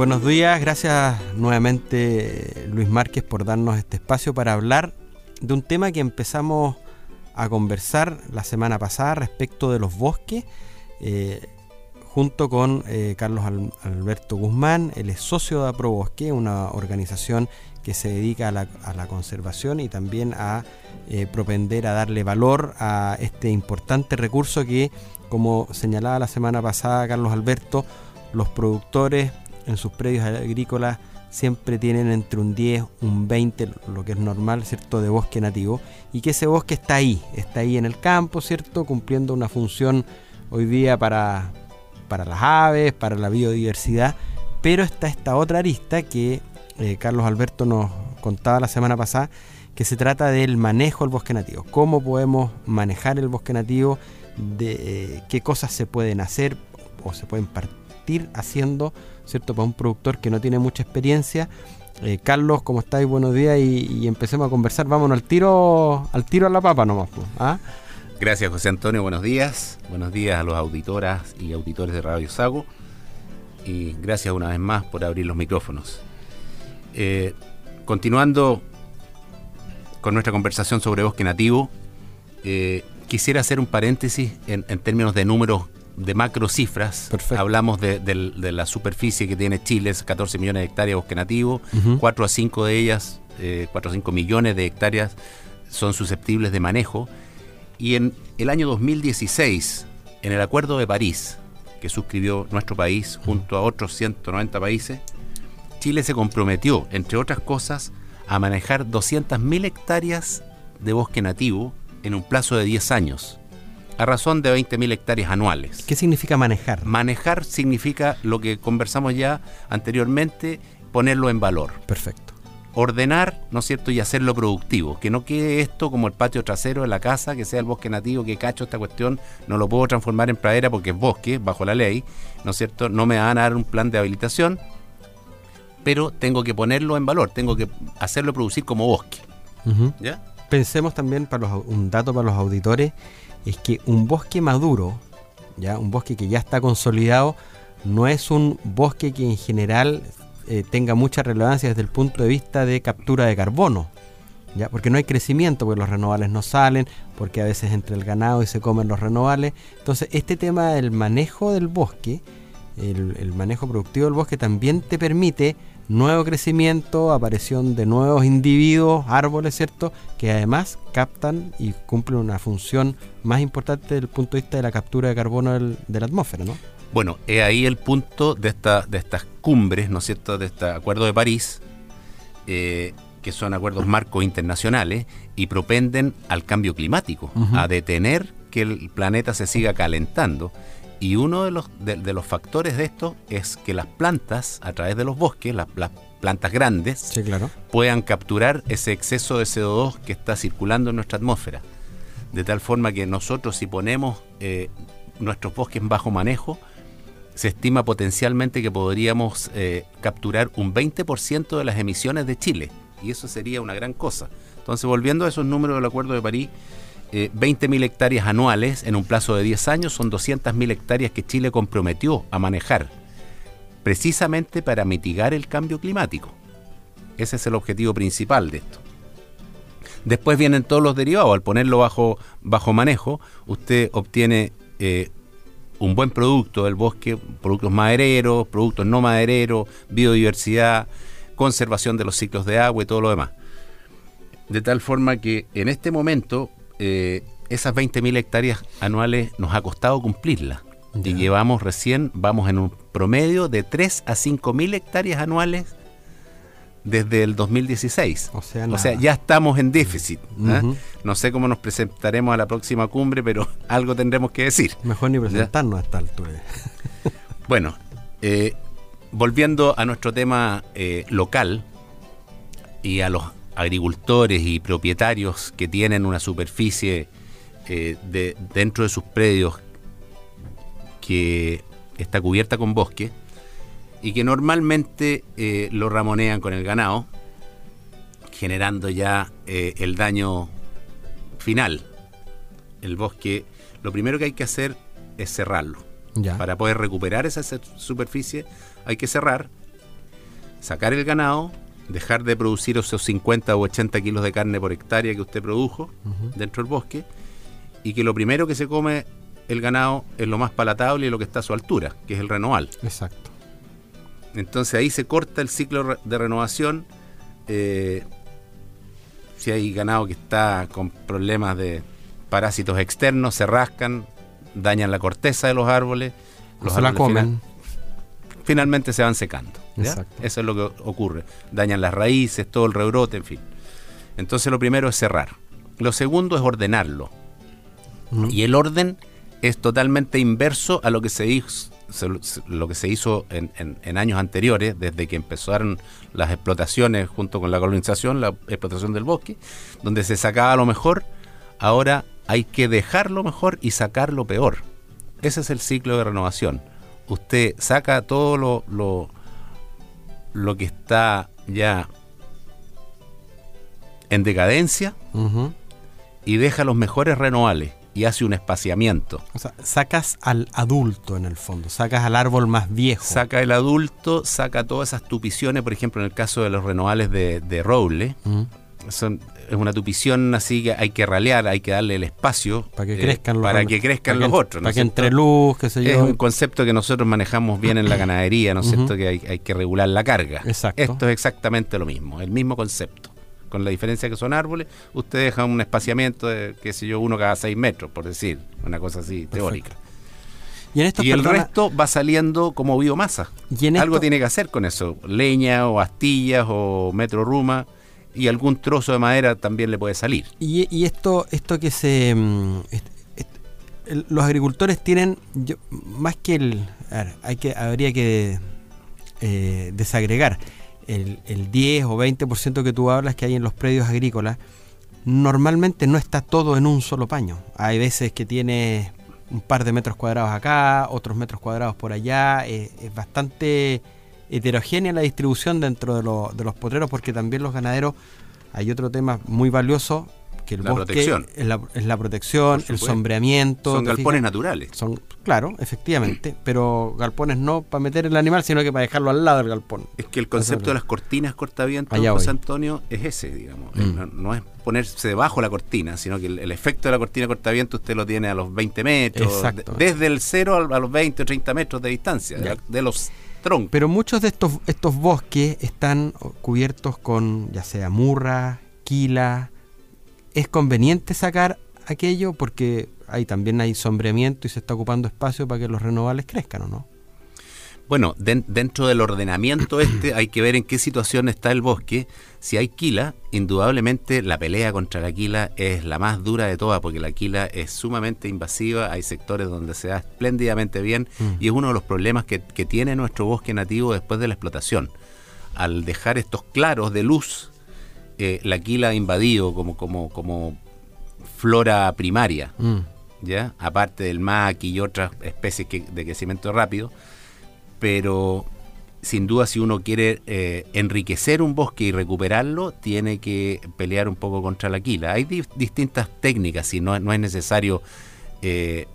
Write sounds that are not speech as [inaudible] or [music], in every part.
Buenos días, gracias nuevamente Luis Márquez por darnos este espacio para hablar de un tema que empezamos a conversar la semana pasada respecto de los bosques, eh, junto con eh, Carlos Alberto Guzmán, él es socio de AproBosque, una organización que se dedica a la, conservación y también a eh, propender a darle valor a este importante recurso que, como señalaba la semana pasada Carlos Alberto, los productores en sus predios agrícolas siempre tienen entre un 10, un 20, lo que es normal, ¿cierto?, de bosque nativo, y que ese bosque está ahí, está ahí en el campo, ¿cierto?, cumpliendo una función hoy día para, para las aves, para la biodiversidad, pero está esta otra arista que eh, Carlos Alberto nos contaba la semana pasada, que se trata del manejo del bosque nativo, cómo podemos manejar el bosque nativo, de eh, qué cosas se pueden hacer o se pueden partir haciendo ¿cierto? Para un productor que no tiene mucha experiencia. Eh, Carlos, ¿cómo estáis? Buenos días y, empecemos a conversar. Vámonos al tiro, al tiro a la papa nomás. ¿ah? Gracias, José Antonio. Buenos días. Buenos días a los auditoras y auditores de Radio Sago. Y gracias una vez más por abrir los micrófonos. Eh, continuando con nuestra conversación sobre bosque nativo, eh, quisiera hacer un paréntesis en términos de números de macro cifras, hablamos de, la superficie que tiene Chile, 14 millones de hectáreas de bosque nativo, 4 a 5 de ellas, 4 eh, a 5 millones de hectáreas son susceptibles de manejo. Y en el año 2016, en el Acuerdo de París, que suscribió nuestro país junto a otros 190 países, Chile se comprometió, entre otras cosas, a manejar 200.000 hectáreas de bosque nativo en un plazo de 10 años a razón de 20.000 hectáreas anuales. ¿Qué significa manejar? Manejar significa lo que conversamos ya anteriormente, ponerlo en valor. Perfecto. Ordenar, ¿no es cierto?, y hacerlo productivo. Que no quede esto como el patio trasero de la casa, que sea el bosque nativo, que cacho esta cuestión, no lo puedo transformar en pradera porque es bosque, bajo la ley, ¿no es cierto? No me van a dar un plan de habilitación, pero tengo que ponerlo en valor, tengo que hacerlo producir como bosque. ¿Ya? Pensemos también, para un dato para los auditores, es que un bosque maduro, ya un bosque que ya está consolidado, no es un bosque que en general eh, tenga mucha relevancia desde el punto de vista de captura de carbono. ¿Ya? Porque no hay crecimiento, porque los renovables no salen, porque a veces entra el ganado y se comen los renovables. Entonces, este tema del manejo del bosque, el manejo productivo del bosque, también te permite nuevo crecimiento, aparición de nuevos individuos, árboles, ¿cierto? Que además captan y cumplen una función más importante desde el punto de vista de la captura de carbono de la atmósfera, ¿no? Bueno, es ahí el punto de, esta, de estas cumbres, ¿no es cierto?, de este Acuerdo de París, eh, que son acuerdos marcos internacionales y propenden al cambio climático, a detener que el planeta se siga calentando y uno de los, de, los factores de esto es que las plantas, a través de los bosques, las, plantas grandes, puedan capturar ese exceso de CO2 que está circulando en nuestra atmósfera. De tal forma que nosotros si ponemos eh, nuestros bosques en bajo manejo, se estima potencialmente que podríamos eh, capturar un 20% de las emisiones de Chile. Y eso sería una gran cosa. Entonces, volviendo a esos números del Acuerdo de París, eh, 20.000 hectáreas anuales en un plazo de 10 años son 200.000 hectáreas que Chile comprometió a manejar, precisamente para mitigar el cambio climático. Ese es el objetivo principal de esto. Después vienen todos los derivados. Al ponerlo bajo, bajo manejo, usted obtiene eh, un buen producto del bosque, productos madereros, productos no madereros, biodiversidad, conservación de los ciclos de agua y todo lo demás. De tal forma que en este momento eh, esas 20.000 hectáreas anuales nos ha costado cumplirlas. Y llevamos recién, vamos en un promedio de 3 a 5.000 hectáreas anuales desde el 2016. O sea, ya estamos en déficit. ¿ah? No sé cómo nos presentaremos a la próxima cumbre, pero [laughs] algo tendremos que decir. Mejor ni presentarnos a esta altura. [laughs] bueno, eh, volviendo a nuestro tema eh, local y a los agricultores y propietarios que tienen una superficie eh, de, dentro de sus predios que está cubierta con bosque y que normalmente eh, lo ramonean con el ganado, generando ya eh, el daño final. El bosque, lo primero que hay que hacer es cerrarlo. Para poder recuperar esa superficie hay que cerrar sacar el ganado, dejar de producir esos 50 o 80 kilos de carne por hectárea que usted produjo dentro del bosque, y que lo primero que se come el ganado es lo más palatable y lo que está a su altura, que es el renoval. Exacto. Entonces ahí se corta el ciclo de renovación. Eh, si hay ganado que está con problemas de parásitos externos, se rascan, dañan la corteza de los árboles. Los se la comen. finalmente se van secando. Eso es lo que ocurre. Dañan las raíces, todo el rebrote, en fin. Entonces lo primero es cerrar. Lo segundo es ordenarlo. Y el orden es totalmente inverso a lo que se hizo, lo que se hizo en, años anteriores, desde que empezaron las explotaciones junto con la colonización, la explotación del bosque, donde se sacaba lo mejor, ahora hay que dejar lo mejor y sacar lo peor. Ese es el ciclo de renovación. Usted saca todo lo, lo, lo que está ya en decadencia y deja los mejores renovables y hace un espaciamiento. O sea, sacas al adulto en el fondo, sacas al árbol más viejo. Saca el adulto, saca todas esas tupiciones, por ejemplo, en el caso de los renovales de, de roble. Son, es una tupición así que hay que ralear, hay que darle el espacio para que crezcan los, para que crezcan los otros. para que entre luz, qué sé yo. Es un concepto que nosotros manejamos bien en la ganadería, ¿no es cierto? Que hay, hay, que regular la carga. Exacto. Esto es exactamente lo mismo, el mismo concepto con la diferencia que son árboles, usted deja un espaciamiento de, qué sé yo, uno cada seis metros, por decir, una cosa así teórica. Y, en y el resto va saliendo como biomasa. ¿Y Algo tiene que hacer con eso, leña o astillas o metro ruma y algún trozo de madera también le puede salir. Y, esto, esto que se... Mm, los agricultores tienen, yo, más que el... hay que, habría que eh, desagregar el, 10 o 20% que tú hablas que hay en los predios agrícolas, normalmente no está todo en un solo paño. Hay veces que tiene un par de metros cuadrados acá, otros metros cuadrados por allá. Eh, es bastante heterogénea la distribución dentro de, de los potreros porque también los ganaderos, hay otro tema muy valioso la protección. Es, la, protección, el sombreamiento. Son galpones naturales. Son, claro, efectivamente, pero galpones no para meter el animal, sino que para dejarlo al lado del galpón. Es que el concepto de las cortinas cortavientos, José Antonio, es ese, digamos. Mm. No, es ponerse debajo de la cortina, sino que el, efecto de la cortina cortaviento usted lo tiene a los 20 metros, desde el 0 a, los 20 o 30 metros de distancia, de, los troncos. Pero muchos de estos, estos bosques están cubiertos con ya sea murra, quila, es conveniente sacar aquello porque ahí también hay sombreamiento y se está ocupando espacio para que los renovables crezcan, ¿o no? Bueno, dentro del ordenamiento este hay que ver en qué situación está el bosque. Si hay quila, indudablemente la pelea contra la quila es la más dura de todas, porque la quila es sumamente invasiva, hay sectores donde se da espléndidamente bien mm. y es uno de los problemas que, tiene nuestro bosque nativo después de la explotación. Al dejar estos claros de luz la quila ha invadido como, como, como flora primaria, mm. ¿ya? aparte del maqui y otras especies de crecimiento rápido, pero sin duda si uno quiere eh, enriquecer un bosque y recuperarlo, tiene que pelear un poco contra la quila. Hay distintas técnicas y no, no es necesario eh,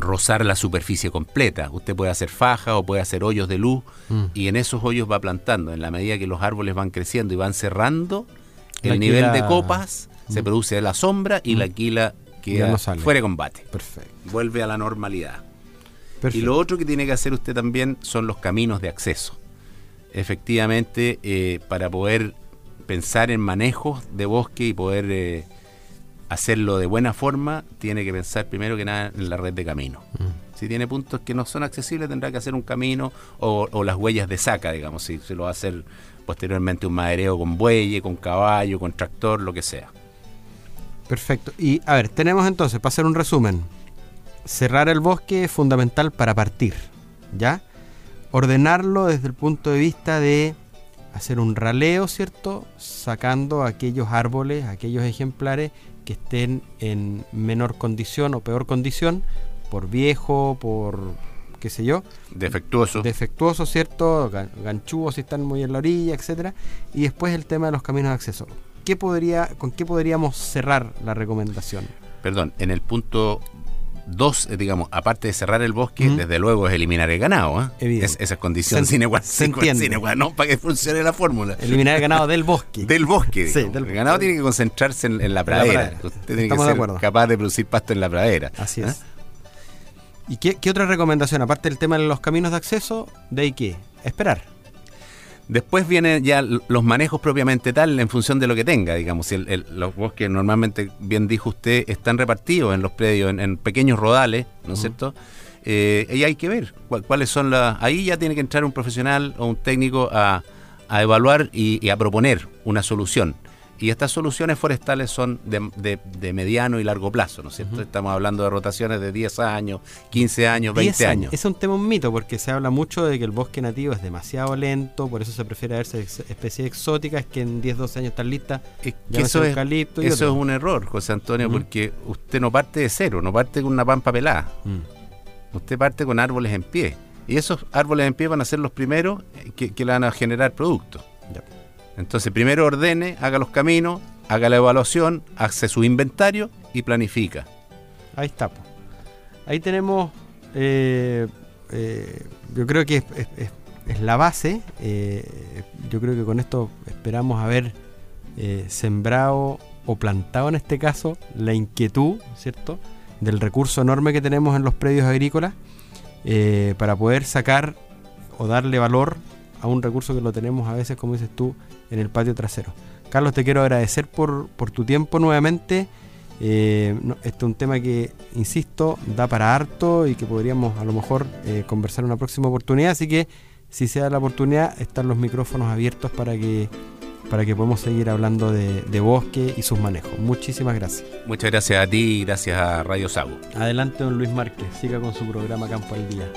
rozar la superficie completa. Usted puede hacer faja o puede hacer hoyos de luz mm. y en esos hoyos va plantando. En la medida que los árboles van creciendo y van cerrando, el nivel de copas se mm. produce la sombra y la mm. quila queda fuera de combate. Perfecto. Vuelve a la normalidad. Y lo otro que tiene que hacer usted también son los caminos de acceso. Efectivamente, eh, para poder pensar en manejos de bosque y poder eh, hacerlo de buena forma, tiene que pensar primero que nada en la red de caminos. Mm. Si tiene puntos que no son accesibles, tendrá que hacer un camino o, las huellas de saca, digamos, si se lo va a hacer posteriormente un madereo con bueye, con caballo, con tractor, lo que sea. Perfecto. Y a ver, tenemos entonces, para hacer un resumen, cerrar el bosque es fundamental para partir, ¿ya? Ordenarlo desde el punto de vista de hacer un raleo, ¿cierto? Sacando aquellos árboles, aquellos ejemplares que estén en menor condición o peor condición, por viejo, por qué sé yo. Defectuoso. Defectuoso, ¿cierto? Ganchúos si están muy en la orilla, etcétera. Y después el tema de los caminos de acceso. ¿Qué podría, ¿Con qué podríamos cerrar la recomendación? Perdón, en el punto dos, eh, digamos, aparte de cerrar el bosque, desde luego es eliminar el ganado. ¿eh? Es, esa es condición se, sine qua non para que funcione la fórmula. Eliminar el ganado del bosque. [laughs] del bosque. Sí, del el ganado tiene que concentrarse en, la, pradera. Usted tiene que ser capaz de producir pasto en la pradera. Así es. ¿Y qué, qué, otra recomendación? Aparte del tema de los caminos de acceso, ¿de ahí qué? Esperar. Después vienen ya los manejos propiamente tal en función de lo que tenga, digamos. Si los bosques normalmente, bien dijo usted, están repartidos en los predios, en, pequeños rodales, ¿no es cierto? Eh, y hay que ver cuáles son las... Ahí ya tiene que entrar un profesional o un técnico a, evaluar y, a proponer una solución. Y estas soluciones forestales son de, mediano y largo plazo, ¿no es cierto? Estamos hablando de rotaciones de 10 años, 15 años, 20 años. Es un tema un mito porque se habla mucho de que el bosque nativo es demasiado lento, por eso se prefiere verse especies exóticas que en 10, 12 años están listas. eso es, eso es un error, José Antonio, porque usted no parte de cero, no parte con una pampa pelada. Mm. Usted parte con árboles en pie. Y esos árboles en pie van a ser los primeros que, que le van a generar productos. Entonces, primero ordene, haga los caminos, haga la evaluación, hace su inventario y planifica. Ahí está. Ahí tenemos, eh, eh, yo creo que es, la base. Eh, yo creo que con esto esperamos haber sembrado o plantado en este caso la inquietud, ¿cierto? Del recurso enorme que tenemos en los predios agrícolas para poder sacar o darle valor a un recurso que lo tenemos a veces, como dices tú, en el patio trasero. Carlos, te quiero agradecer por, tu tiempo nuevamente. Eh, este es un tema que, insisto, da para harto y que podríamos a lo mejor eh, conversar en una próxima oportunidad. Así que, si se da la oportunidad, están los micrófonos abiertos para que para que podamos seguir hablando de, de, bosque y sus manejos. Muchísimas gracias. Muchas gracias a ti y gracias a Radio Sago. Adelante, don Luis Márquez. Siga con su programa Campo al Día.